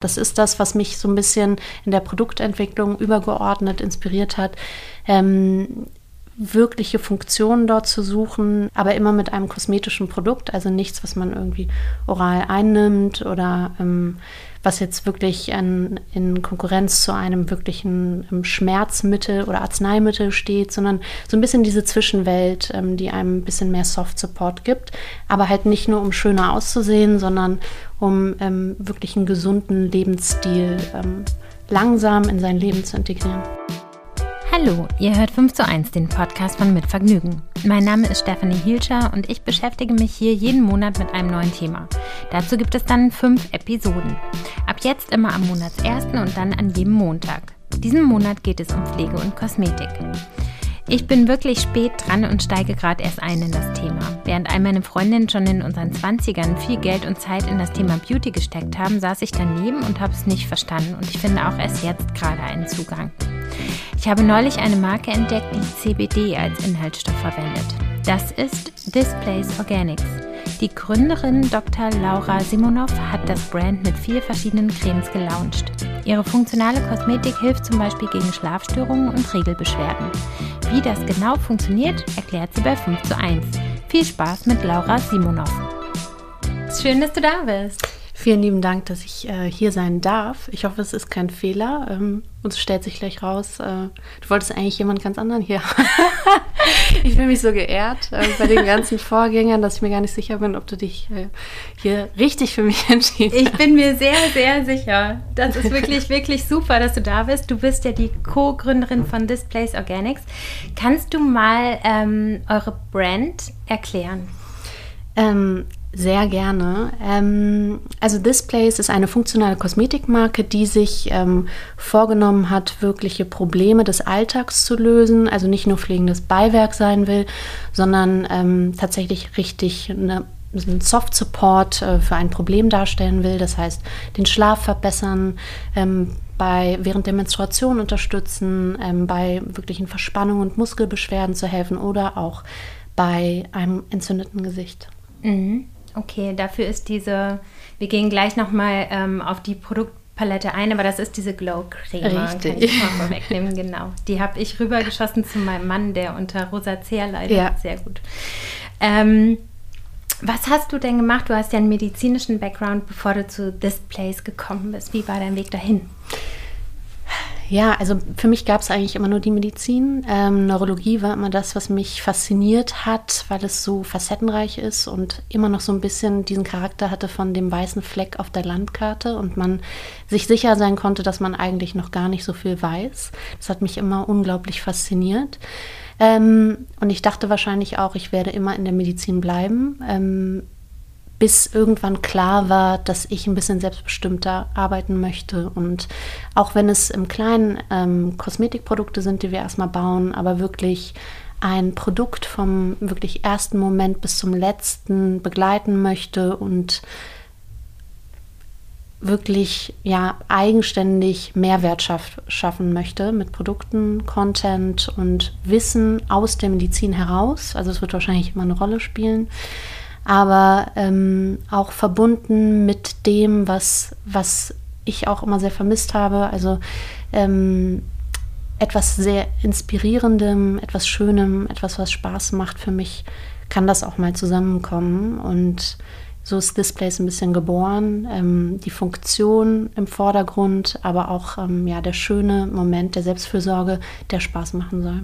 Das ist das, was mich so ein bisschen in der Produktentwicklung übergeordnet inspiriert hat. Ähm, wirkliche Funktionen dort zu suchen, aber immer mit einem kosmetischen Produkt, also nichts, was man irgendwie oral einnimmt oder ähm, was jetzt wirklich an, in Konkurrenz zu einem wirklichen ähm, Schmerzmittel oder Arzneimittel steht, sondern so ein bisschen diese Zwischenwelt, ähm, die einem ein bisschen mehr Soft Support gibt, aber halt nicht nur um schöner auszusehen, sondern um ähm, wirklich einen gesunden Lebensstil ähm, langsam in sein Leben zu integrieren. Hallo, ihr hört 5 zu 1, den Podcast von Mit Vergnügen. Mein Name ist Stephanie Hielscher und ich beschäftige mich hier jeden Monat mit einem neuen Thema. Dazu gibt es dann fünf Episoden. Ab jetzt immer am Monatsersten und dann an jedem Montag. Diesen Monat geht es um Pflege und Kosmetik. Ich bin wirklich spät dran und steige gerade erst ein in das Thema. Während all meine Freundinnen schon in unseren 20ern viel Geld und Zeit in das Thema Beauty gesteckt haben, saß ich daneben und habe es nicht verstanden und ich finde auch erst jetzt gerade einen Zugang. Ich habe neulich eine Marke entdeckt, die CBD als Inhaltsstoff verwendet. Das ist Displays Organics. Die Gründerin Dr. Laura Simonov hat das Brand mit vier verschiedenen Cremes gelauncht. Ihre funktionale Kosmetik hilft zum Beispiel gegen Schlafstörungen und Regelbeschwerden. Wie das genau funktioniert, erklärt sie bei 5 zu 1. Viel Spaß mit Laura Simonov. Schön, dass du da bist. Vielen lieben Dank, dass ich äh, hier sein darf. Ich hoffe, es ist kein Fehler. Ähm, und es stellt sich gleich raus, äh, du wolltest eigentlich jemand ganz anderen hier. ich fühle mich so geehrt äh, bei den ganzen Vorgängern, dass ich mir gar nicht sicher bin, ob du dich äh, hier richtig für mich entschieden hast. Ich bin mir sehr, sehr sicher. Das ist wirklich, wirklich super, dass du da bist. Du bist ja die Co-Gründerin von Displays Organics. Kannst du mal ähm, eure Brand erklären? Ähm, sehr gerne. Ähm, also Displays ist eine funktionale Kosmetikmarke, die sich ähm, vorgenommen hat, wirkliche Probleme des Alltags zu lösen. Also nicht nur pflegendes Beiwerk sein will, sondern ähm, tatsächlich richtig eine, einen Soft Support äh, für ein Problem darstellen will. Das heißt, den Schlaf verbessern, ähm, bei während der Menstruation unterstützen, ähm, bei wirklichen Verspannungen und Muskelbeschwerden zu helfen oder auch bei einem entzündeten Gesicht. Mhm. Okay, dafür ist diese, wir gehen gleich nochmal ähm, auf die Produktpalette ein, aber das ist diese Glow Creme. Richtig. Kann ich mal vorwegnehmen, genau. Die habe ich rübergeschossen zu meinem Mann, der unter Rosacea leidet. Ja. Sehr gut. Ähm, was hast du denn gemacht? Du hast ja einen medizinischen Background, bevor du zu Displays gekommen bist. Wie war dein Weg dahin? Ja, also für mich gab es eigentlich immer nur die Medizin. Ähm, Neurologie war immer das, was mich fasziniert hat, weil es so facettenreich ist und immer noch so ein bisschen diesen Charakter hatte von dem weißen Fleck auf der Landkarte und man sich sicher sein konnte, dass man eigentlich noch gar nicht so viel weiß. Das hat mich immer unglaublich fasziniert. Ähm, und ich dachte wahrscheinlich auch, ich werde immer in der Medizin bleiben. Ähm, bis irgendwann klar war, dass ich ein bisschen selbstbestimmter arbeiten möchte. Und auch wenn es im Kleinen ähm, Kosmetikprodukte sind, die wir erstmal bauen, aber wirklich ein Produkt vom wirklich ersten Moment bis zum letzten begleiten möchte und wirklich ja eigenständig Mehrwert schaff, schaffen möchte mit Produkten, Content und Wissen aus der Medizin heraus. Also es wird wahrscheinlich immer eine Rolle spielen aber ähm, auch verbunden mit dem, was, was ich auch immer sehr vermisst habe. Also ähm, etwas sehr Inspirierendem, etwas Schönem, etwas, was Spaß macht für mich, kann das auch mal zusammenkommen. Und so ist Displays ein bisschen geboren. Ähm, die Funktion im Vordergrund, aber auch ähm, ja, der schöne Moment der Selbstfürsorge, der Spaß machen soll.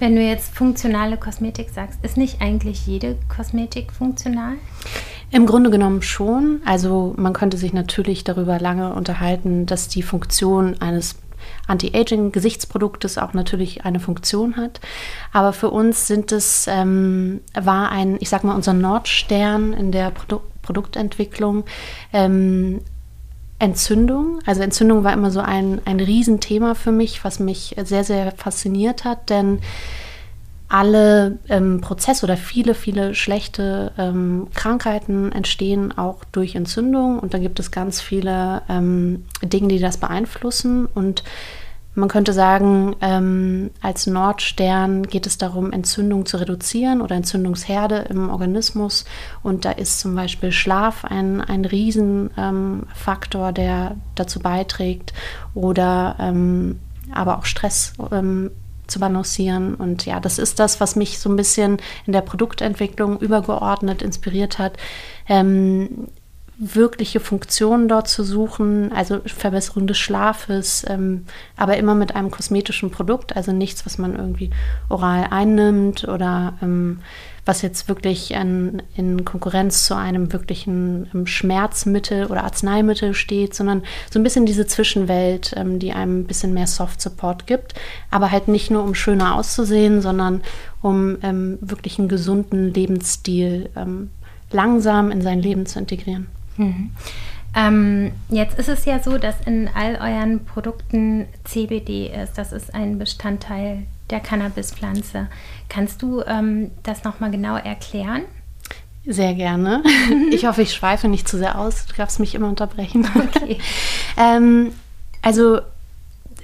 Wenn du jetzt funktionale Kosmetik sagst, ist nicht eigentlich jede Kosmetik funktional? Im Grunde genommen schon. Also man könnte sich natürlich darüber lange unterhalten, dass die Funktion eines Anti-Aging-Gesichtsproduktes auch natürlich eine Funktion hat. Aber für uns sind es, ähm, war ein, ich sag mal, unser Nordstern in der Produ Produktentwicklung, ähm, Entzündung. Also Entzündung war immer so ein, ein Riesenthema für mich, was mich sehr, sehr fasziniert hat, denn alle ähm, Prozesse oder viele, viele schlechte ähm, Krankheiten entstehen auch durch Entzündung und da gibt es ganz viele ähm, Dinge, die das beeinflussen und Man könnte sagen, ähm, als Nordstern geht es darum, Entzündung zu reduzieren oder Entzündungsherde im Organismus. Und da ist zum Beispiel Schlaf ein, ein Riesenfaktor, ähm, der dazu beiträgt. Oder ähm, aber auch Stress ähm, zu balancieren. Und ja, das ist das, was mich so ein bisschen in der Produktentwicklung übergeordnet inspiriert hat. Ähm, wirkliche Funktionen dort zu suchen, also Verbesserung des Schlafes, ähm, aber immer mit einem kosmetischen Produkt, also nichts, was man irgendwie oral einnimmt oder ähm, was jetzt wirklich in, in, Konkurrenz zu einem wirklichen ähm, Schmerzmittel oder Arzneimittel steht, sondern so ein bisschen diese Zwischenwelt, ähm, die einem ein bisschen mehr Soft Support gibt, aber halt nicht nur um schöner auszusehen, sondern um ähm, wirklich einen gesunden Lebensstil ähm, langsam in sein Leben zu integrieren. Mhm. Ähm, jetzt ist es ja so, dass in all euren Produkten CBD ist. Das ist ein Bestandteil der Cannabispflanze. Kannst du ähm, das nochmal genau erklären? Sehr gerne. Ich hoffe, ich schweife nicht zu sehr aus. Du darfst mich immer unterbrechen. Okay. ähm, also,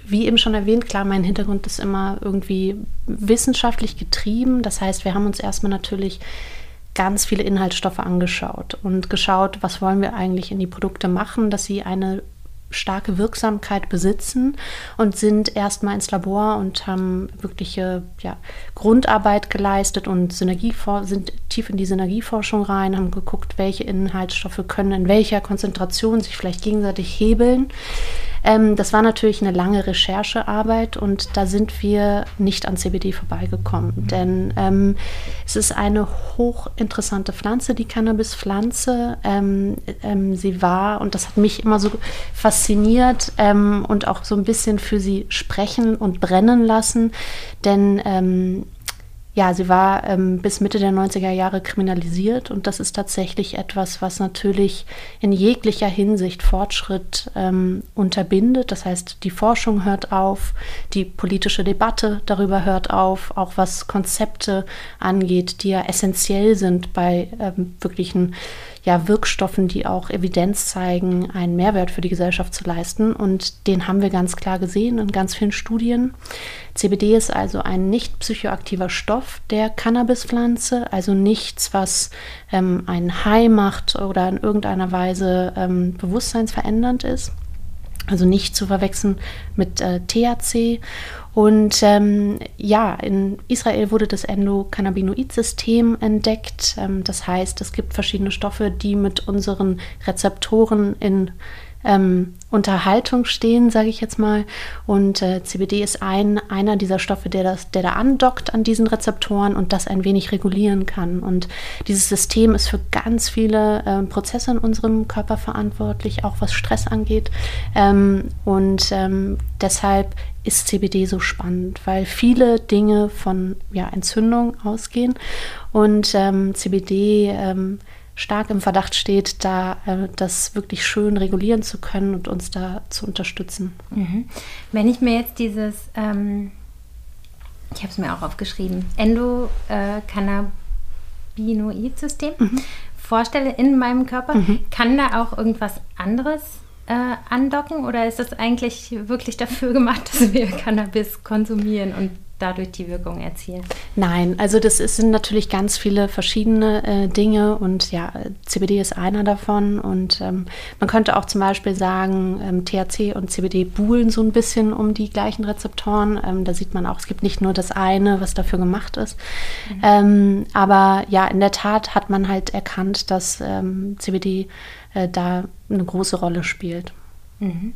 wie eben schon erwähnt, klar, mein Hintergrund ist immer irgendwie wissenschaftlich getrieben. Das heißt, wir haben uns erstmal natürlich ganz viele Inhaltsstoffe angeschaut und geschaut, was wollen wir eigentlich in die Produkte machen, dass sie eine starke Wirksamkeit besitzen und sind erstmal ins Labor und haben wirkliche ja, Grundarbeit geleistet und Synergiefor sind tief in die Synergieforschung rein, haben geguckt, welche Inhaltsstoffe können in welcher Konzentration sich vielleicht gegenseitig hebeln. Ähm, das war natürlich eine lange Recherchearbeit und da sind wir nicht an CBD vorbeigekommen, mhm. denn ähm, es ist eine hochinteressante Pflanze, die Cannabispflanze. Ähm, ähm, sie war, und das hat mich immer so fasziniert ähm, und auch so ein bisschen für sie sprechen und brennen lassen, denn ähm, ja, sie war ähm, bis Mitte der 90er Jahre kriminalisiert und das ist tatsächlich etwas, was natürlich in jeglicher Hinsicht Fortschritt ähm, unterbindet. Das heißt, die Forschung hört auf, die politische Debatte darüber hört auf, auch was Konzepte angeht, die ja essentiell sind bei ähm, wirklichen ja, Wirkstoffen, die auch Evidenz zeigen, einen Mehrwert für die Gesellschaft zu leisten. Und den haben wir ganz klar gesehen in ganz vielen Studien. CBD ist also ein nicht psychoaktiver Stoff der Cannabispflanze, also nichts, was ähm, einen High macht oder in irgendeiner Weise ähm, bewusstseinsverändernd ist. Also nicht zu verwechseln mit äh, THC. Und ähm, ja, in Israel wurde das Endokannabinoid-System entdeckt. Ähm, das heißt, es gibt verschiedene Stoffe, die mit unseren Rezeptoren in ähm, Unterhaltung stehen, sage ich jetzt mal. Und äh, CBD ist ein, einer dieser Stoffe, der, das, der da andockt an diesen Rezeptoren und das ein wenig regulieren kann. Und dieses System ist für ganz viele äh, Prozesse in unserem Körper verantwortlich, auch was Stress angeht. Ähm, und ähm, deshalb ist CBD so spannend, weil viele Dinge von ja, Entzündung ausgehen und ähm, CBD ähm, stark im Verdacht steht, da äh, das wirklich schön regulieren zu können und uns da zu unterstützen. Mhm. Wenn ich mir jetzt dieses, ähm, ich habe es mir auch aufgeschrieben, Endokannabinoid-System mhm. vorstelle in meinem Körper, mhm. kann da auch irgendwas anderes äh, andocken oder ist das eigentlich wirklich dafür gemacht, dass wir Cannabis konsumieren und dadurch die Wirkung erzielen? Nein, also das ist, sind natürlich ganz viele verschiedene äh, Dinge und ja, CBD ist einer davon und ähm, man könnte auch zum Beispiel sagen, ähm, THC und CBD buhlen so ein bisschen um die gleichen Rezeptoren. Ähm, da sieht man auch, es gibt nicht nur das eine, was dafür gemacht ist. Mhm. Ähm, aber ja, in der Tat hat man halt erkannt, dass ähm, CBD äh, da eine große Rolle spielt. Mhm.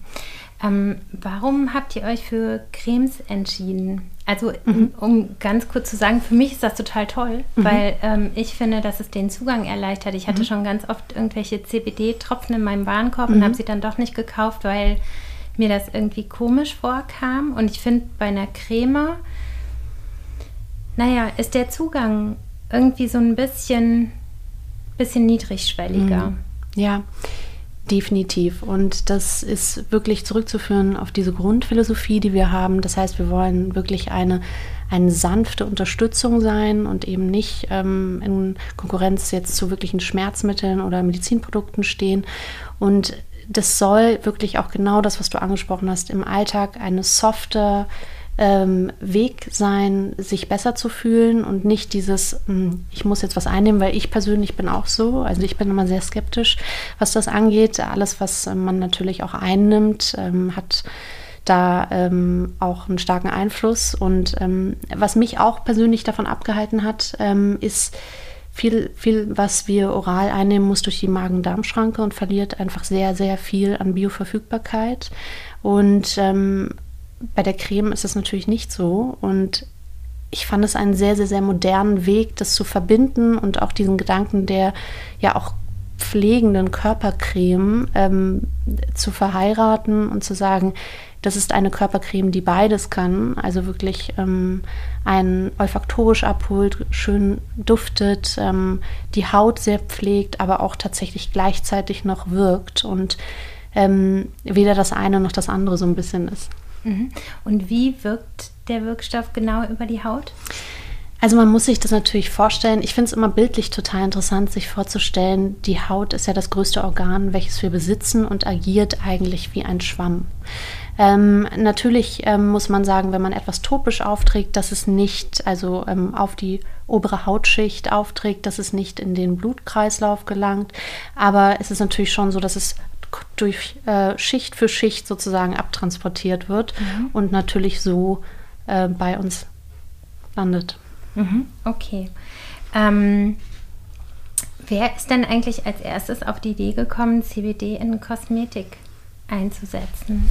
Ähm, warum habt ihr euch für Cremes entschieden? Also, mhm. um ganz kurz zu sagen, für mich ist das total toll, mhm. weil ähm, ich finde, dass es den Zugang erleichtert. Ich hatte mhm. schon ganz oft irgendwelche CBD-Tropfen in meinem Warenkorb und mhm. habe sie dann doch nicht gekauft, weil mir das irgendwie komisch vorkam. Und ich finde, bei einer Creme, naja, ist der Zugang irgendwie so ein bisschen, bisschen niedrigschwelliger. Mhm. Ja. Definitiv. Und das ist wirklich zurückzuführen auf diese Grundphilosophie, die wir haben. Das heißt, wir wollen wirklich eine, eine sanfte Unterstützung sein und eben nicht ähm, in Konkurrenz jetzt zu wirklichen Schmerzmitteln oder Medizinprodukten stehen. Und das soll wirklich auch genau das, was du angesprochen hast, im Alltag eine softe ähm, Weg sein, sich besser zu fühlen und nicht dieses, mh, hm, ich muss jetzt was einnehmen, weil ich persönlich bin auch so. Also ich bin immer sehr skeptisch, was das angeht. Alles, was äh, man natürlich auch einnimmt, ähm, hat da ähm, auch einen starken Einfluss. Und ähm, was mich auch persönlich davon abgehalten hat, ähm, ist, viel, viel, was wir oral einnehmen, muss durch die Magen-Darm-Schranke und verliert einfach sehr, sehr viel an Bioverfügbarkeit. Und ähm, bei der Creme ist es natürlich nicht so. Und ich fand es einen sehr, sehr, sehr modernen Weg, das zu verbinden und auch diesen Gedanken der ja auch pflegenden Körpercreme ähm, zu verheiraten und zu sagen, das ist eine Körpercreme, die beides kann, also wirklich ähm, einen olfaktorisch abholt, schön duftet, ähm, die Haut sehr pflegt, aber auch tatsächlich gleichzeitig noch wirkt und ähm, weder das eine noch das andere so ein bisschen ist. Mhm. Und wie wirkt der Wirkstoff genau über die Haut? Also man muss sich das natürlich vorstellen. Ich finde es immer bildlich total interessant, sich vorzustellen, die Haut ist ja das größte Organ, welches wir besitzen und agiert eigentlich wie ein Schwamm. Ähm, natürlich ähm, muss man sagen, wenn man etwas topisch aufträgt, dass es nicht, also ähm, auf die obere Hautschicht aufträgt, dass es nicht in den Blutkreislauf gelangt. Aber es ist natürlich schon so, dass es durch äh, Schicht für Schicht sozusagen abtransportiert wird mhm. und natürlich so äh, bei uns landet. Mhm. Okay. Ähm, wer ist denn eigentlich als erstes auf die Idee gekommen, CBD in Kosmetik einzusetzen?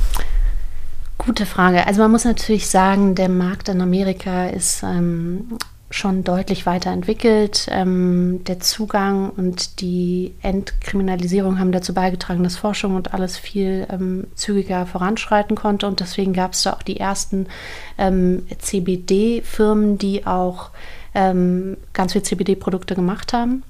Gute Frage. Also man muss natürlich sagen, der Markt in Amerika ist ähm, schon deutlich weiterentwickelt. Ähm, der Zugang und die Entkriminalisierung haben dazu beigetragen, dass Forschung und alles viel ähm, zügiger voranschreiten konnte. Und deswegen gab es da auch die ersten ähm, CBD-Firmen, die auch ähm, ganz viel CBD-Produkte gemacht haben.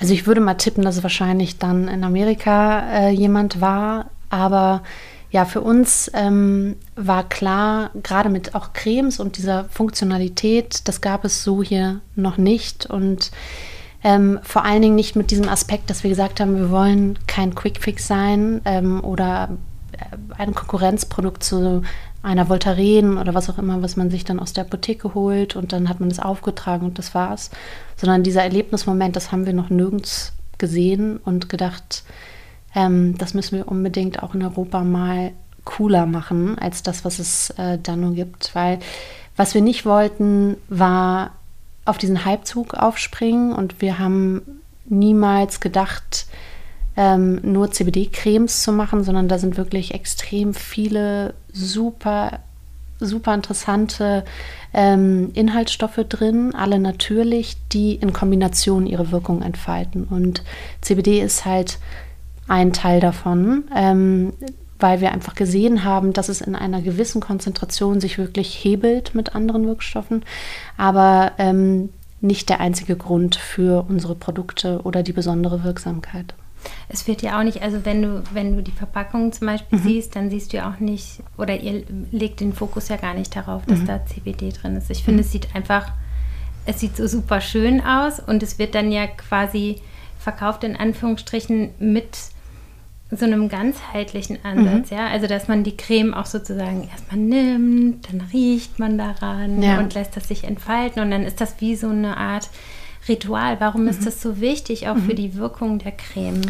Also ich würde mal tippen, dass es wahrscheinlich dann in Amerika äh, jemand war, aber ja, für uns ähm, war klar, gerade mit auch Cremes und dieser Funktionalität, das gab es so hier noch nicht. Und ähm, vor allen Dingen nicht mit diesem Aspekt, dass wir gesagt haben, wir wollen kein Quickfix sein ähm, oder äh, ein Konkurrenzprodukt zu einer Voltaren oder was auch immer, was man sich dann aus der Apotheke holt und dann hat man es aufgetragen und das war's. Sondern dieser Erlebnismoment, das haben wir noch nirgends gesehen und gedacht, ähm, das müssen wir unbedingt auch in Europa mal cooler machen als das, was es äh, da nur gibt. Weil was wir nicht wollten, war auf diesen Halbzug aufspringen und wir haben niemals gedacht, ähm, nur CBD-Cremes zu machen, sondern da sind wirklich extrem viele super, super interessante ähm, Inhaltsstoffe drin, alle natürlich, die in Kombination ihre Wirkung entfalten. Und CBD ist halt ein Teil davon, ähm, weil wir einfach gesehen haben, dass es in einer gewissen Konzentration sich wirklich hebelt mit anderen Wirkstoffen, aber ähm, nicht der einzige Grund für unsere Produkte oder die besondere Wirksamkeit. Es wird ja auch nicht, also wenn du, wenn du die Verpackung zum Beispiel mhm. siehst, dann siehst du ja auch nicht, oder ihr legt den Fokus ja gar nicht darauf, dass mhm. da CBD drin ist. Ich finde, mhm. es sieht einfach, es sieht so super schön aus und es wird dann ja quasi verkauft in Anführungsstrichen mit so einem ganzheitlichen Ansatz, mhm. ja. Also dass man die Creme auch sozusagen erstmal nimmt, dann riecht man daran ja. und lässt das sich entfalten und dann ist das wie so eine Art Ritual. Warum mhm. ist das so wichtig, auch mhm. für die Wirkung der Creme?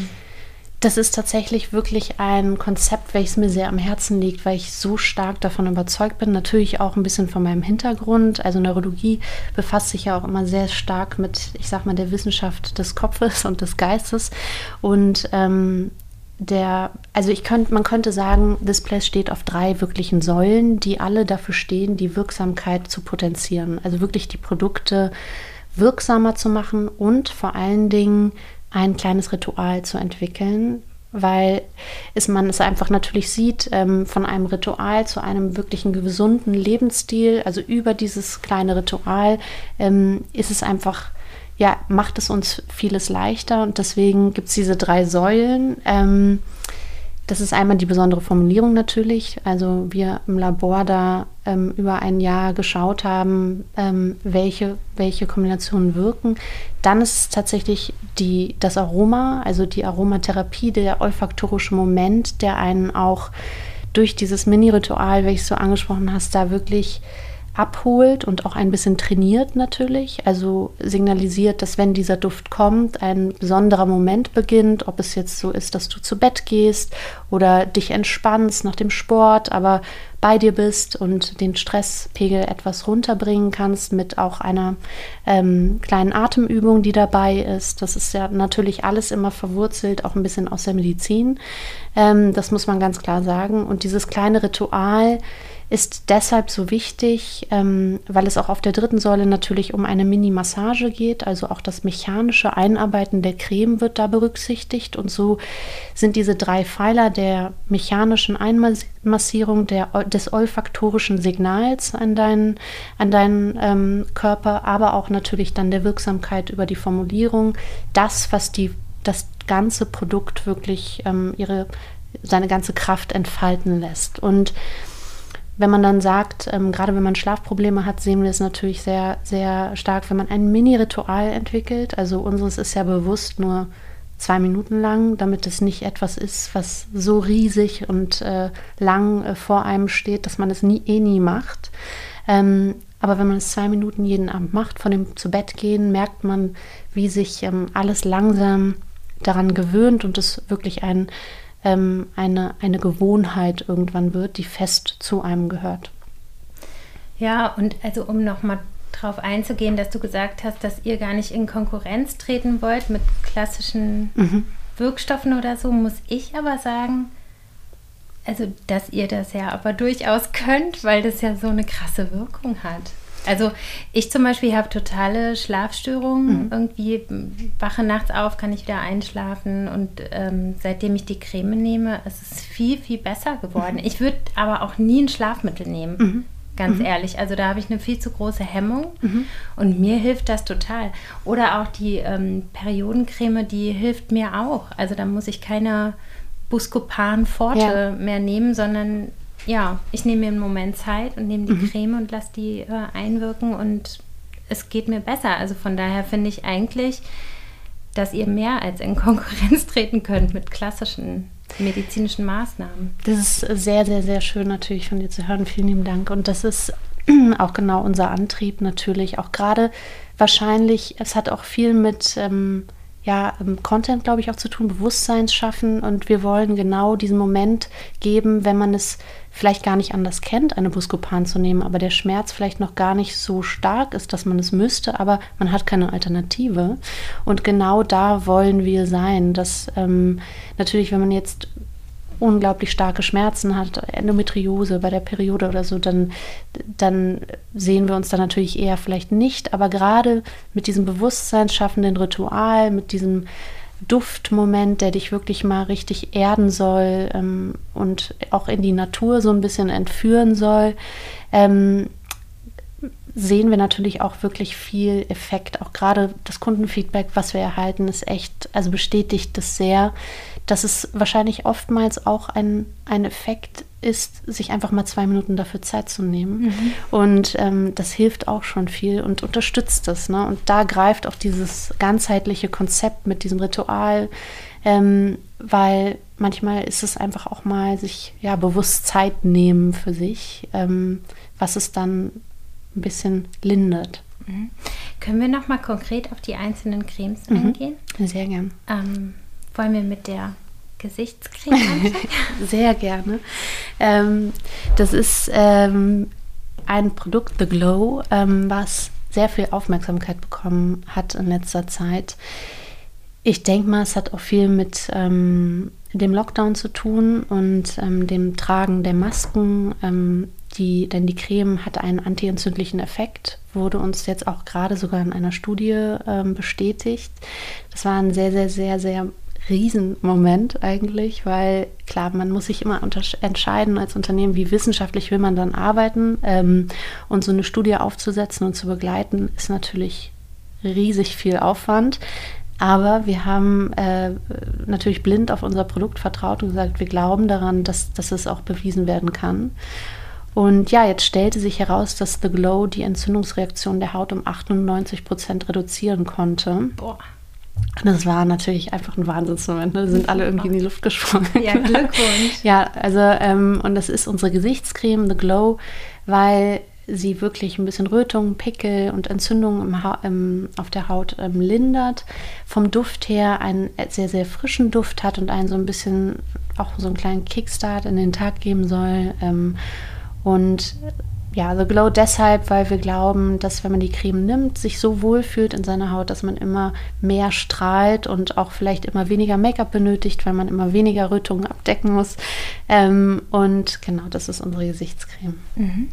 Das ist tatsächlich wirklich ein Konzept, welches mir sehr am Herzen liegt, weil ich so stark davon überzeugt bin. Natürlich auch ein bisschen von meinem Hintergrund. Also Neurologie befasst sich ja auch immer sehr stark mit, ich sag mal, der Wissenschaft des Kopfes und des Geistes. Und ähm, der, also ich könnte, man könnte sagen, This Place steht auf drei wirklichen Säulen, die alle dafür stehen, die Wirksamkeit zu potenzieren. Also wirklich die Produkte wirksamer zu machen und vor allen Dingen ein kleines Ritual zu entwickeln, weil es man es einfach natürlich sieht, ähm, von einem Ritual zu einem wirklichen gesunden Lebensstil, also über dieses kleine Ritual ähm, ist es einfach ja, macht es uns vieles leichter und deswegen gibt es diese drei Säulen. Ähm, Das ist einmal die besondere Formulierung natürlich. Also wir im Labor da ähm, über ein Jahr geschaut haben, ähm, welche, welche Kombinationen wirken. Dann ist es tatsächlich die, das Aroma, also die Aromatherapie, der olfaktorische Moment, der einen auch durch dieses Mini-Ritual, welches du angesprochen hast, da wirklich abholt und auch ein bisschen trainiert natürlich. Also signalisiert, dass wenn dieser Duft kommt, ein besonderer Moment beginnt, ob es jetzt so ist, dass du zu Bett gehst oder dich entspannst nach dem Sport, aber bei dir bist und den Stresspegel etwas runterbringen kannst mit auch einer ähm, kleinen Atemübung, die dabei ist. Das ist ja natürlich alles immer verwurzelt, auch ein bisschen aus der Medizin. Ähm, das muss man ganz klar sagen. Und dieses kleine Ritual, ist deshalb so wichtig, ähm, weil es auch auf der dritten Säule natürlich um eine Mini-Massage geht. Also auch das mechanische Einarbeiten der Creme wird da berücksichtigt. Und so sind diese drei Pfeiler der mechanischen Einmassierung der, des olfaktorischen Signals an deinen, an deinen ähm, Körper, aber auch natürlich dann der Wirksamkeit über die Formulierung. Das, was die, das ganze Produkt wirklich ähm, ihre, seine ganze Kraft entfalten lässt. Und wenn man dann sagt, ähm, gerade wenn man Schlafprobleme hat, sehen wir es natürlich sehr, sehr stark, wenn man ein Mini-Ritual entwickelt. Also unseres ist ja bewusst nur zwei Minuten lang, damit es nicht etwas ist, was so riesig und äh, lang äh, vor einem steht, dass man es nie, eh nie macht. Ähm, aber wenn man es zwei Minuten jeden Abend macht, von dem zu Bett gehen, merkt man, wie sich ähm, alles langsam daran gewöhnt und es wirklich ein ähm, eine, eine Gewohnheit irgendwann wird, die fest zu einem gehört. Ja, und also um nochmal darauf einzugehen, dass du gesagt hast, dass ihr gar nicht in Konkurrenz treten wollt mit klassischen mhm. Wirkstoffen oder so, muss ich aber sagen, also dass ihr das ja aber durchaus könnt, weil das ja so eine krasse Wirkung hat. Also ich zum Beispiel habe totale Schlafstörungen. Mhm. Irgendwie wache nachts auf, kann ich wieder einschlafen. Und ähm, seitdem ich die Creme nehme, ist es viel, viel besser geworden. Mhm. Ich würde aber auch nie ein Schlafmittel nehmen. Mhm. Ganz mhm. ehrlich. Also da habe ich eine viel zu große Hemmung. Mhm. Und mir hilft das total. Oder auch die ähm, Periodencreme, die hilft mir auch. Also da muss ich keine Buscopan Forte ja. mehr nehmen, sondern ja, ich nehme mir einen Moment Zeit und nehme die mhm. Creme und lasse die äh, einwirken und es geht mir besser. Also von daher finde ich eigentlich, dass ihr mehr als in Konkurrenz treten könnt mit klassischen medizinischen Maßnahmen. Das ist sehr, sehr, sehr schön natürlich von dir zu hören. Vielen lieben Dank. Und das ist auch genau unser Antrieb natürlich. Auch gerade wahrscheinlich, es hat auch viel mit ähm, ja, Content, glaube ich, auch zu tun, Bewusstsein schaffen. Und wir wollen genau diesen Moment geben, wenn man es vielleicht gar nicht anders kennt, eine Buscopan zu nehmen, aber der Schmerz vielleicht noch gar nicht so stark ist, dass man es müsste, aber man hat keine Alternative. Und genau da wollen wir sein. Dass ähm, natürlich, wenn man jetzt unglaublich starke Schmerzen hat, Endometriose bei der Periode oder so, dann, dann sehen wir uns da natürlich eher vielleicht nicht. Aber gerade mit diesem bewusstseinsschaffenden Ritual, mit diesem Duftmoment, der dich wirklich mal richtig erden soll ähm, und auch in die Natur so ein bisschen entführen soll, ähm, sehen wir natürlich auch wirklich viel Effekt. Auch gerade das Kundenfeedback, was wir erhalten, ist echt, also bestätigt das sehr, dass es wahrscheinlich oftmals auch ein, ein Effekt ist, sich einfach mal zwei Minuten dafür Zeit zu nehmen. Mhm. Und ähm, das hilft auch schon viel und unterstützt das. Ne? Und da greift auch dieses ganzheitliche Konzept mit diesem Ritual, ähm, weil manchmal ist es einfach auch mal sich ja bewusst Zeit nehmen für sich, ähm, was es dann ein bisschen lindert. Mhm. Können wir noch mal konkret auf die einzelnen Cremes mhm. eingehen? Sehr gern. Ähm, wollen wir mit der Gesichtscreme? Sehr gerne. Ähm, das ist ähm, ein Produkt, The Glow, ähm, was sehr viel Aufmerksamkeit bekommen hat in letzter Zeit. Ich denke mal, es hat auch viel mit ähm, dem Lockdown zu tun und ähm, dem Tragen der Masken. Ähm, die, denn die Creme hat einen antientzündlichen Effekt, wurde uns jetzt auch gerade sogar in einer Studie bestätigt. Das war ein sehr, sehr, sehr, sehr Riesenmoment eigentlich, weil klar, man muss sich immer entscheiden als Unternehmen, wie wissenschaftlich will man dann arbeiten. Ähm, und so eine Studie aufzusetzen und zu begleiten, ist natürlich riesig viel Aufwand. Aber wir haben äh, natürlich blind auf unser Produkt vertraut und gesagt, wir glauben daran, dass, dass es auch bewiesen werden kann. Und ja, jetzt stellte sich heraus, dass The Glow die Entzündungsreaktion der Haut um 98 Prozent reduzieren konnte. Boah. Und das war natürlich einfach ein Wahnsinnsmoment. Ne? Sind alle irgendwie in die Luft gesprungen. Ja, Glückwunsch. ja, also, ähm, und das ist unsere Gesichtscreme, The Glow, weil sie wirklich ein bisschen Rötung, Pickel und Entzündungen im, auf der Haut ähm, lindert. Vom Duft her einen sehr, sehr frischen Duft hat und einen so ein bisschen auch so einen kleinen Kickstart in den Tag geben soll. Ähm, und ja, The Glow deshalb, weil wir glauben, dass wenn man die Creme nimmt, sich so wohl fühlt in seiner Haut, dass man immer mehr strahlt und auch vielleicht immer weniger Make-up benötigt, weil man immer weniger Rötungen abdecken muss. Ähm, und genau, das ist unsere Gesichtscreme. Mhm.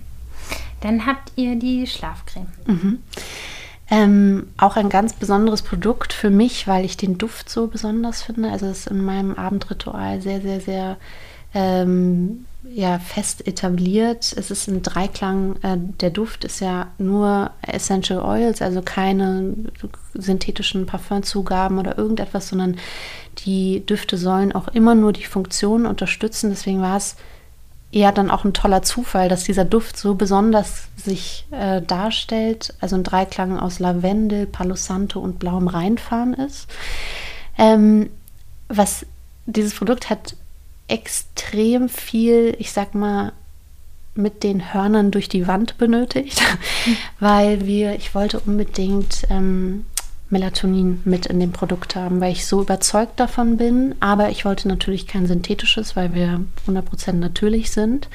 Dann habt ihr die Schlafcreme. Mhm. Ähm, auch ein ganz besonderes Produkt für mich, weil ich den Duft so besonders finde. Also es ist in meinem Abendritual sehr, sehr, sehr ähm, ja, fest etabliert. Es ist ein Dreiklang. Äh, der Duft ist ja nur Essential Oils, also keine synthetischen Parfümzugaben oder irgendetwas, sondern die Düfte sollen auch immer nur die Funktion unterstützen. Deswegen war es eher dann auch ein toller Zufall, dass dieser Duft so besonders sich äh, darstellt. Also ein Dreiklang aus Lavendel, Palo Santo und blauem Rheinfahren ist. Ähm, was dieses Produkt hat extrem viel, ich sag mal, mit den Hörnern durch die Wand benötigt, weil wir, ich wollte unbedingt ähm, Melatonin mit in dem Produkt haben, weil ich so überzeugt davon bin. Aber ich wollte natürlich kein synthetisches, weil wir 100% natürlich sind.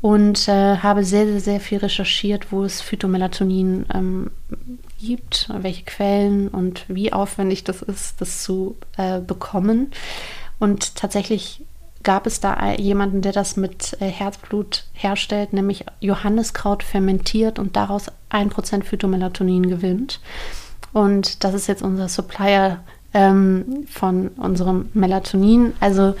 Und äh, habe sehr, sehr, sehr viel recherchiert, wo es Phytomelatonin ähm, gibt, welche Quellen und wie aufwendig das ist, das zu äh, bekommen. Und tatsächlich gab es da jemanden, der das mit äh, Herzblut herstellt, nämlich Johanniskraut fermentiert und daraus 1% Phytomelatonin gewinnt. Und das ist jetzt unser Supplier ähm, von unserem Melatonin. Also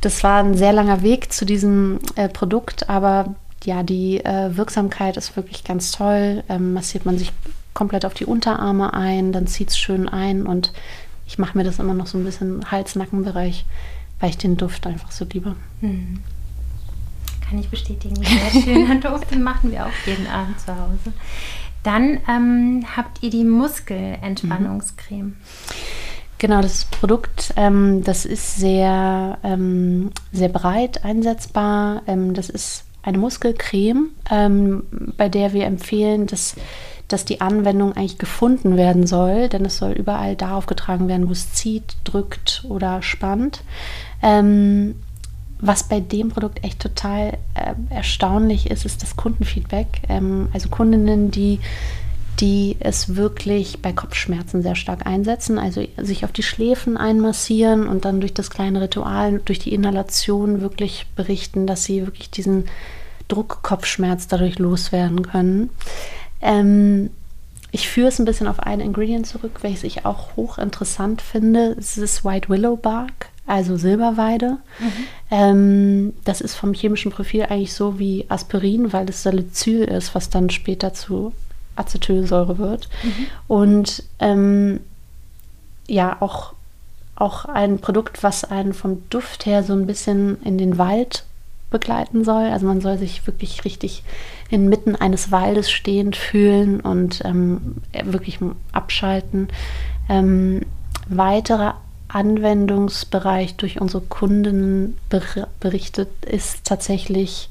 das war ein sehr langer Weg zu diesem äh, Produkt, aber ja, die äh, Wirksamkeit ist wirklich ganz toll. Ähm, massiert man sich komplett auf die Unterarme ein, dann zieht es schön ein und ich mache mir das immer noch so ein bisschen Hals-Nacken-Bereich, weil ich den Duft einfach so liebe. Mhm. Kann ich bestätigen. Sehr schöner Duft, den machen wir auch jeden Abend zu Hause. Dann ähm, habt ihr die Muskelentspannungscreme. Mhm. Genau, das Produkt, ähm, das ist sehr, ähm, sehr breit einsetzbar. Ähm, das ist eine Muskelcreme, ähm, bei der wir empfehlen, dass, dass die Anwendung eigentlich gefunden werden soll, denn es soll überall da aufgetragen werden, wo es zieht, drückt oder spannt. Ähm, was bei dem Produkt echt total äh, erstaunlich ist, ist das Kundenfeedback. Ähm, also Kundinnen, die, die es wirklich bei Kopfschmerzen sehr stark einsetzen, also sich auf die Schläfen einmassieren und dann durch das kleine Ritual, durch die Inhalation wirklich berichten, dass sie wirklich diesen Druckkopfschmerz dadurch loswerden können. Ähm, ich führe es ein bisschen auf ein Ingredient zurück, welches ich auch hochinteressant finde. Es ist White Willow Bark also Silberweide. Mhm. Ähm, das ist vom chemischen Profil eigentlich so wie Aspirin, weil es Salicyl ist, was dann später zu Acetylsäure wird. Mhm. Und ähm, ja, auch, auch ein Produkt, was einen vom Duft her so ein bisschen in den Wald begleiten soll. Also man soll sich wirklich richtig inmitten eines Waldes stehend fühlen und ähm, wirklich abschalten. Ähm, weitere Anwendungsbereich durch unsere Kunden berichtet, ist tatsächlich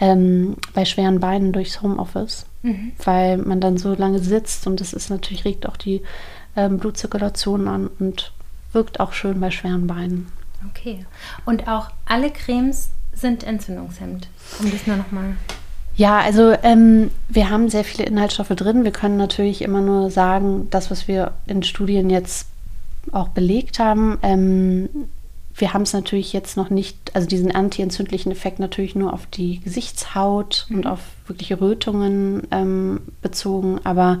ähm, bei schweren Beinen durchs Homeoffice, mhm. weil man dann so lange sitzt und das ist natürlich, regt auch die ähm, Blutzirkulation an und wirkt auch schön bei schweren Beinen. Okay. Und auch alle Cremes sind entzündungshemmend. Um das nur nochmal. Ja, also ähm, wir haben sehr viele Inhaltsstoffe drin. Wir können natürlich immer nur sagen, das, was wir in Studien jetzt auch belegt haben. Ähm, wir haben es natürlich jetzt noch nicht, also diesen antientzündlichen Effekt natürlich nur auf die Gesichtshaut mhm. und auf wirkliche Rötungen ähm, bezogen. Aber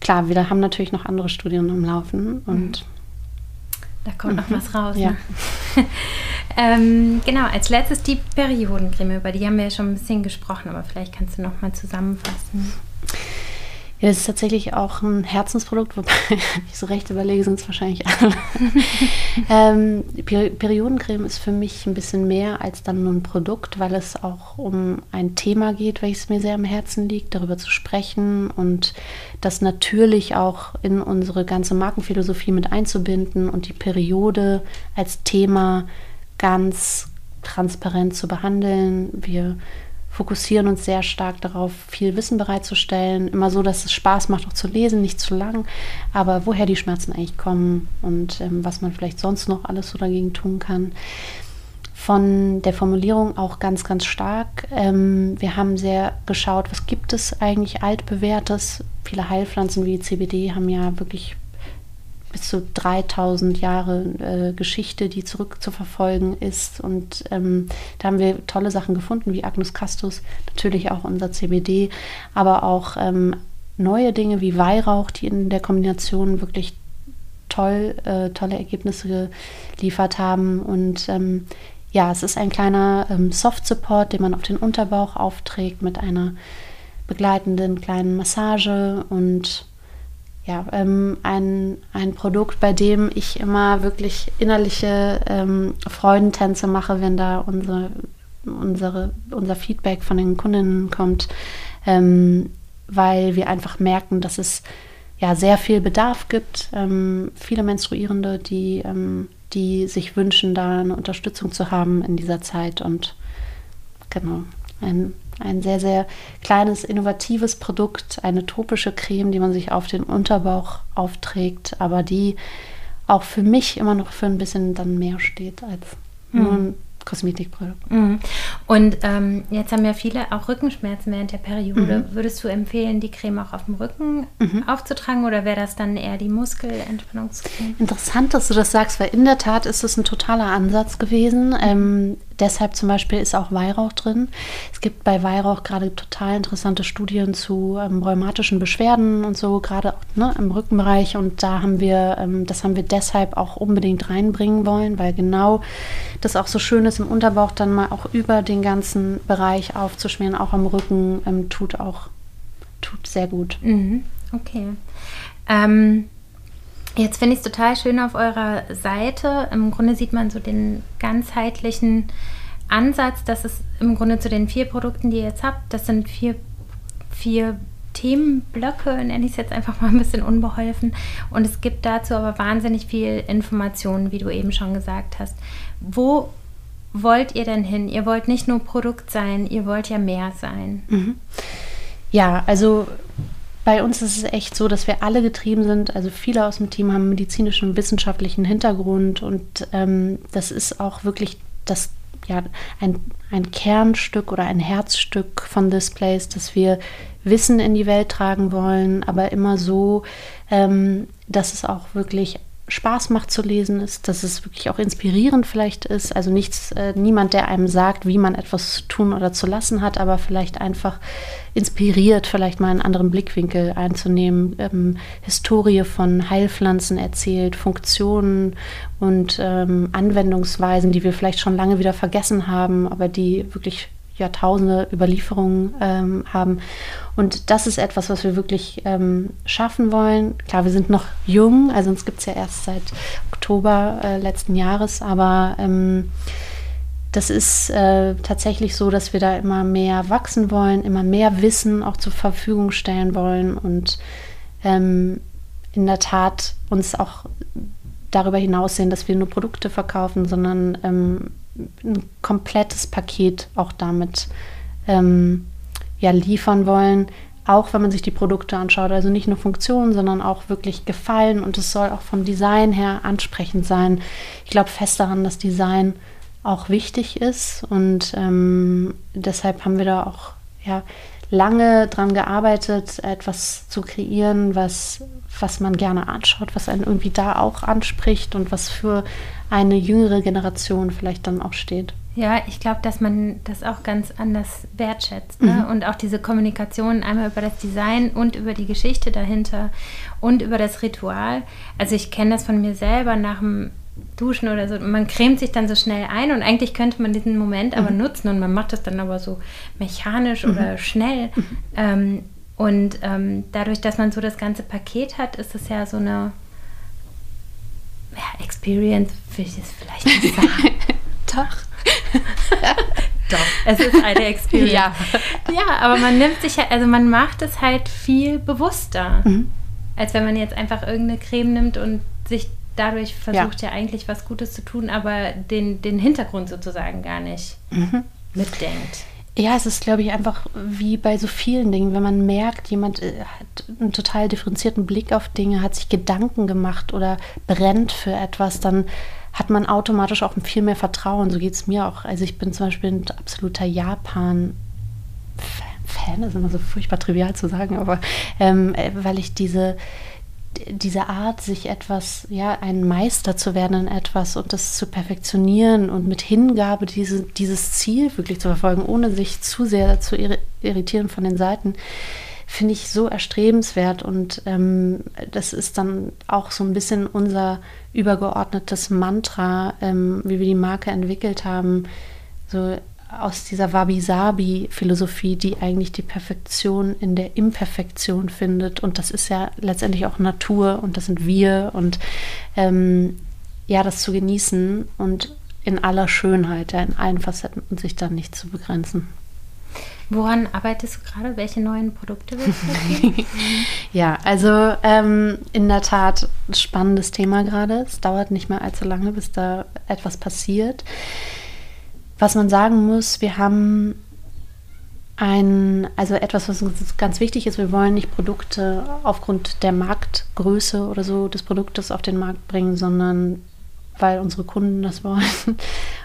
klar, wir haben natürlich noch andere Studien im Laufen und mhm. Da kommt noch was raus. Ja. Ne? ähm, genau, als letztes die Periodencreme, über die haben wir ja schon ein bisschen gesprochen, aber vielleicht kannst du noch mal zusammenfassen. Ja, das ist tatsächlich auch ein Herzensprodukt, wobei, wenn ich so recht überlege, sind es wahrscheinlich alle. ähm, Peri Periodencreme ist für mich ein bisschen mehr als dann nur ein Produkt, weil es auch um ein Thema geht, welches mir sehr am Herzen liegt, darüber zu sprechen und das natürlich auch in unsere ganze Markenphilosophie mit einzubinden und die Periode als Thema ganz transparent zu behandeln. Wir fokussieren uns sehr stark darauf, viel Wissen bereitzustellen. Immer so, dass es Spaß macht, auch zu lesen, nicht zu lang. Aber woher die Schmerzen eigentlich kommen und ähm, was man vielleicht sonst noch alles so dagegen tun kann. Von der Formulierung auch ganz, ganz stark. Ähm, wir haben sehr geschaut, was gibt es eigentlich altbewährtes. Viele Heilpflanzen wie CBD haben ja wirklich bis zu 3000 Jahre äh, Geschichte, die zurückzuverfolgen ist. Und ähm, da haben wir tolle Sachen gefunden, wie Agnus Castus, natürlich auch unser CBD, aber auch ähm, neue Dinge wie Weihrauch, die in der Kombination wirklich toll, äh, tolle Ergebnisse geliefert haben. Und ähm, ja, es ist ein kleiner ähm, Soft-Support, den man auf den Unterbauch aufträgt mit einer begleitenden kleinen Massage und ja, ähm, ein, ein Produkt, bei dem ich immer wirklich innerliche ähm, Freudentänze mache, wenn da unsere, unsere, unser Feedback von den Kundinnen kommt, ähm, weil wir einfach merken, dass es ja sehr viel Bedarf gibt. Ähm, viele Menstruierende, die, ähm, die sich wünschen, da eine Unterstützung zu haben in dieser Zeit und genau, ein ein sehr, sehr kleines, innovatives Produkt, eine topische Creme, die man sich auf den Unterbauch aufträgt, aber die auch für mich immer noch für ein bisschen dann mehr steht als mhm. nur ein Kosmetikprodukt. Mhm. Und ähm, jetzt haben ja viele auch Rückenschmerzen während der Periode. Mhm. Würdest du empfehlen, die Creme auch auf dem Rücken mhm. aufzutragen oder wäre das dann eher die Muskelentspannungscreme? Interessant, dass du das sagst, weil in der Tat ist es ein totaler Ansatz gewesen. Ähm, deshalb zum Beispiel ist auch Weihrauch drin. Es gibt bei Weihrauch gerade total interessante Studien zu ähm, rheumatischen Beschwerden und so, gerade ne, im Rückenbereich. Und da haben wir, ähm, das haben wir deshalb auch unbedingt reinbringen wollen, weil genau das auch so schön ist, im Unterbauch dann mal auch über den ganzen Bereich aufzuschmieren, auch am Rücken, ähm, tut auch, tut sehr gut. Mhm. Okay. Ähm, Jetzt finde ich es total schön auf eurer Seite. Im Grunde sieht man so den ganzheitlichen Ansatz, dass es im Grunde zu den vier Produkten, die ihr jetzt habt, das sind vier, vier Themenblöcke, nenne ich es jetzt einfach mal ein bisschen unbeholfen. Und es gibt dazu aber wahnsinnig viel Informationen, wie du eben schon gesagt hast. Wo wollt ihr denn hin? Ihr wollt nicht nur Produkt sein, ihr wollt ja mehr sein. Mhm. Ja, also bei uns ist es echt so, dass wir alle getrieben sind. Also viele aus dem Team haben medizinischen und wissenschaftlichen Hintergrund und ähm, das ist auch wirklich das, ja, ein, ein Kernstück oder ein Herzstück von Displays, dass wir Wissen in die Welt tragen wollen, aber immer so, ähm, dass es auch wirklich Spaß macht zu lesen ist, dass es wirklich auch inspirierend vielleicht ist. Also nichts, äh, niemand, der einem sagt, wie man etwas zu tun oder zu lassen hat, aber vielleicht einfach inspiriert, vielleicht mal einen anderen Blickwinkel einzunehmen, ähm, Historie von Heilpflanzen erzählt, Funktionen und ähm, Anwendungsweisen, die wir vielleicht schon lange wieder vergessen haben, aber die wirklich Jahrtausende Überlieferungen ähm, haben. Und das ist etwas, was wir wirklich ähm, schaffen wollen. Klar, wir sind noch jung, also uns gibt es ja erst seit Oktober äh, letzten Jahres, aber ähm, das ist äh, tatsächlich so, dass wir da immer mehr wachsen wollen, immer mehr Wissen auch zur Verfügung stellen wollen und ähm, in der Tat uns auch darüber hinaus sehen, dass wir nur Produkte verkaufen, sondern ähm, ein komplettes Paket auch damit ähm, ja, liefern wollen, auch wenn man sich die Produkte anschaut. Also nicht nur Funktionen, sondern auch wirklich Gefallen und es soll auch vom Design her ansprechend sein. Ich glaube fest daran, dass Design auch wichtig ist und ähm, deshalb haben wir da auch ja, lange dran gearbeitet, etwas zu kreieren, was, was man gerne anschaut, was einen irgendwie da auch anspricht und was für eine jüngere Generation vielleicht dann auch steht. Ja, ich glaube, dass man das auch ganz anders wertschätzt. Ne? Mhm. Und auch diese Kommunikation einmal über das Design und über die Geschichte dahinter und über das Ritual. Also ich kenne das von mir selber nach dem Duschen oder so. Man cremt sich dann so schnell ein und eigentlich könnte man diesen Moment aber mhm. nutzen und man macht das dann aber so mechanisch mhm. oder schnell. Mhm. Ähm, Und ähm, dadurch, dass man so das ganze Paket hat, ist es ja so eine ja, Experience, will ich es vielleicht nicht sagen. Doch. Doch, es ist eine Experience. ja. ja, aber man nimmt sich also man macht es halt viel bewusster, mhm. als wenn man jetzt einfach irgendeine Creme nimmt und sich dadurch versucht ja. ja, eigentlich was Gutes zu tun, aber den, den Hintergrund sozusagen gar nicht mhm. mitdenkt. Ja, es ist, glaube ich, einfach wie bei so vielen Dingen, wenn man merkt, jemand äh, hat einen total differenzierten Blick auf Dinge, hat sich Gedanken gemacht oder brennt für etwas, dann hat man automatisch auch viel mehr Vertrauen. So geht es mir auch. Also ich bin zum Beispiel ein absoluter Japan. Fan, das ist immer so furchtbar trivial zu sagen, aber ähm, äh, weil ich diese, diese Art, sich etwas, ja, ein Meister zu werden in etwas und das zu perfektionieren und mit Hingabe diese, dieses Ziel wirklich zu verfolgen, ohne sich zu sehr zu irritieren von den Seiten, finde ich so erstrebenswert. Und ähm, das ist dann auch so ein bisschen unser übergeordnetes Mantra, ähm, wie wir die Marke entwickelt haben. So aus dieser Wabi-Sabi-Philosophie, die eigentlich die Perfektion in der Imperfektion findet. Und das ist ja letztendlich auch Natur und das sind wir. Und ähm, ja, das zu genießen und in aller Schönheit, ja, in allen Facetten und sich dann nicht zu begrenzen. Woran arbeitest du gerade? Welche neuen Produkte willst du Ja, also ähm, in der Tat spannendes Thema gerade. Es dauert nicht mehr allzu lange, bis da etwas passiert. Was man sagen muss, wir haben ein, also etwas, was uns ganz wichtig ist, wir wollen nicht Produkte aufgrund der Marktgröße oder so des Produktes auf den Markt bringen, sondern weil unsere Kunden das wollen.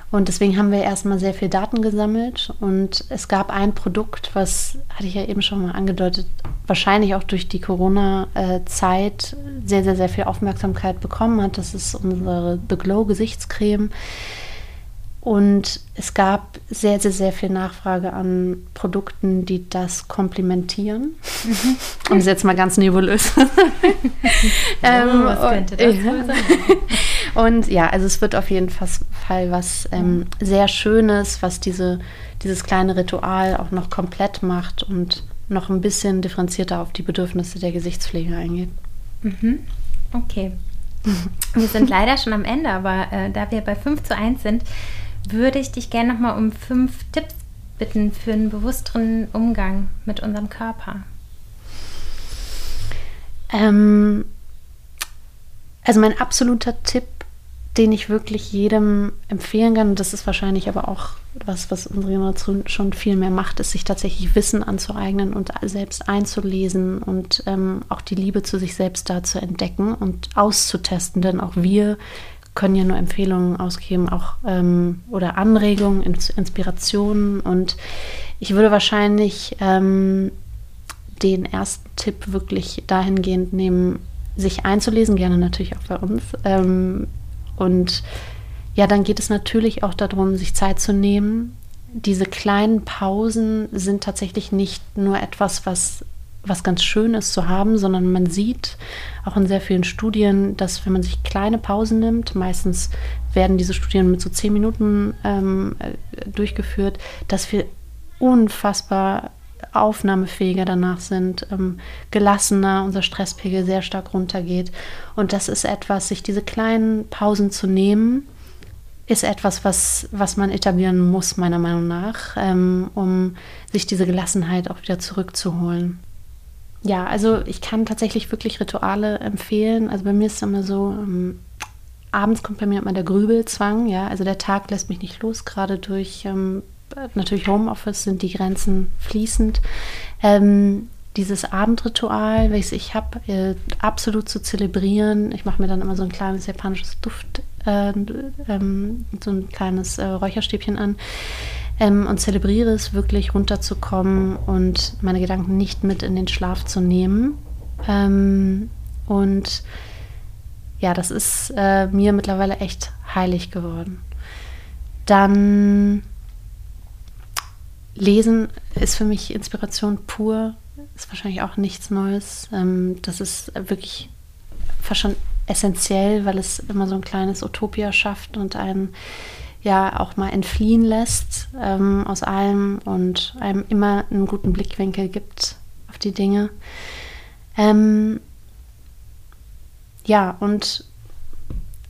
Und deswegen haben wir erstmal sehr viel Daten gesammelt und es gab ein Produkt, was, hatte ich ja eben schon mal angedeutet, wahrscheinlich auch durch die Corona-Zeit sehr, sehr, sehr viel Aufmerksamkeit bekommen hat. Das ist unsere The Glow Gesichtscreme. Und es gab sehr, sehr, sehr viel Nachfrage an Produkten, die das komplementieren. Mhm. Um es jetzt mal ganz nebulös. ähm, oh, was könnte das ja. Und ja, also es wird auf jeden Fall was ähm, sehr Schönes, was diese, dieses kleine Ritual auch noch komplett macht und noch ein bisschen differenzierter auf die Bedürfnisse der Gesichtspflege eingeht. Mhm. Okay. Wir sind leider schon am Ende, aber äh, da wir bei 5 zu 1 sind, würde ich dich gerne nochmal um fünf Tipps bitten für einen bewussteren Umgang mit unserem Körper. Ähm, also mein absoluter Tipp, den ich wirklich jedem empfehlen kann, und das ist wahrscheinlich aber auch was, was unsere Generation schon viel mehr macht, ist sich tatsächlich Wissen anzueignen und selbst einzulesen und ähm, auch die Liebe zu sich selbst da zu entdecken und auszutesten, denn auch wir können ja nur Empfehlungen ausgeben, auch ähm, oder Anregungen, Inspirationen. Und ich würde wahrscheinlich ähm, den ersten Tipp wirklich dahingehend nehmen, sich einzulesen, gerne natürlich auch bei uns. Ähm, und ja, dann geht es natürlich auch darum, sich Zeit zu nehmen. Diese kleinen Pausen sind tatsächlich nicht nur etwas, was was ganz schön ist zu haben, sondern man sieht auch in sehr vielen Studien, dass wenn man sich kleine Pausen nimmt, meistens werden diese Studien mit so zehn Minuten ähm, äh, durchgeführt, dass wir unfassbar aufnahmefähiger danach sind, ähm, gelassener, unser Stresspegel sehr stark runtergeht. Und das ist etwas, sich diese kleinen Pausen zu nehmen, ist etwas, was, was man etablieren muss, meiner Meinung nach, ähm, um sich diese Gelassenheit auch wieder zurückzuholen. Ja, also ich kann tatsächlich wirklich Rituale empfehlen. Also bei mir ist es immer so, ähm, abends kommt bei mir immer der Grübelzwang, ja. Also der Tag lässt mich nicht los, gerade durch ähm, natürlich Homeoffice sind die Grenzen fließend. Ähm, dieses Abendritual, welches ich habe, äh, absolut zu zelebrieren. Ich mache mir dann immer so ein kleines japanisches Duft, äh, ähm, so ein kleines äh, Räucherstäbchen an ähm, und zelebriere es wirklich runterzukommen und meine Gedanken nicht mit in den Schlaf zu nehmen. Ähm, und ja, das ist äh, mir mittlerweile echt heilig geworden. Dann Lesen ist für mich Inspiration pur, ist wahrscheinlich auch nichts Neues. Ähm, das ist wirklich fast schon essentiell, weil es immer so ein kleines Utopia schafft und einen ja auch mal entfliehen lässt ähm, aus allem und einem immer einen guten Blickwinkel gibt auf die Dinge. Ähm, ja, und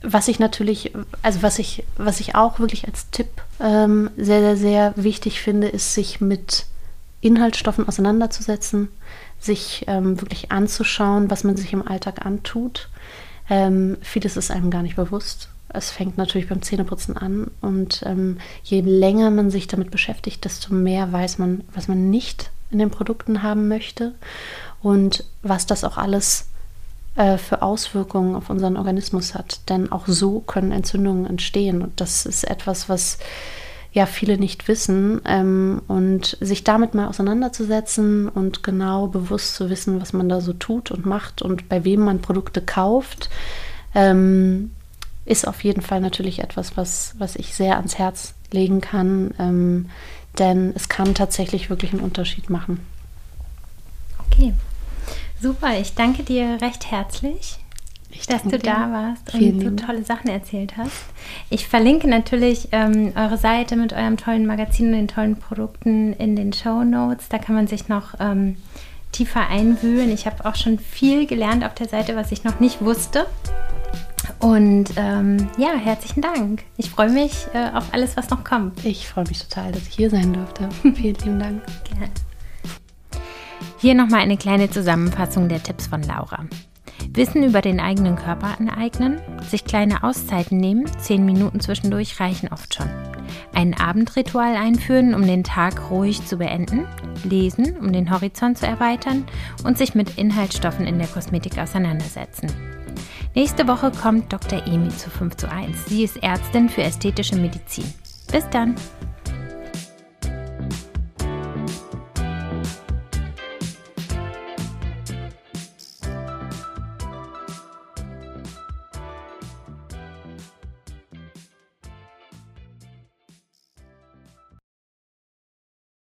was ich natürlich, also was ich, was ich auch wirklich als Tipp ähm, sehr, sehr, sehr wichtig finde, ist, sich mit Inhaltsstoffen auseinanderzusetzen, sich ähm, wirklich anzuschauen, was man sich im Alltag antut. Ähm, vieles ist einem gar nicht bewusst. Es fängt natürlich beim Zähneputzen an und ähm, je länger man sich damit beschäftigt, desto mehr weiß man, was man nicht in den Produkten haben möchte und was das auch alles äh, für Auswirkungen auf unseren Organismus hat. Denn auch so können Entzündungen entstehen und das ist etwas, was ja viele nicht wissen ähm, und sich damit mal auseinanderzusetzen und genau bewusst zu wissen, was man da so tut und macht und bei wem man Produkte kauft, ähm, ist auf jeden Fall natürlich etwas, was, was ich sehr ans Herz legen kann, ähm, denn es kann tatsächlich wirklich einen Unterschied machen. Okay, super. Ich danke dir recht herzlich ich dass du da warst und so tolle Sachen erzählt hast. Ich verlinke natürlich ähm, eure Seite mit eurem tollen Magazin und den tollen Produkten in den Show Notes. Da kann man sich noch ähm, tiefer einwühlen. Ich habe auch schon viel gelernt auf der Seite, was ich noch nicht wusste. Und ähm, ja, herzlichen Dank. Ich freue mich äh, auf alles, was noch kommt. Ich freue mich total, dass ich hier sein durfte. Vielen lieben Dank. Gerne. Hier nochmal eine kleine Zusammenfassung der Tipps von Laura. Wissen über den eigenen Körper aneignen, sich kleine Auszeiten nehmen, zehn Minuten zwischendurch reichen oft schon. Ein Abendritual einführen, um den Tag ruhig zu beenden, lesen, um den Horizont zu erweitern und sich mit Inhaltsstoffen in der Kosmetik auseinandersetzen. Nächste Woche kommt Dr. Emi zu 5 zu 1. Sie ist Ärztin für ästhetische Medizin. Bis dann!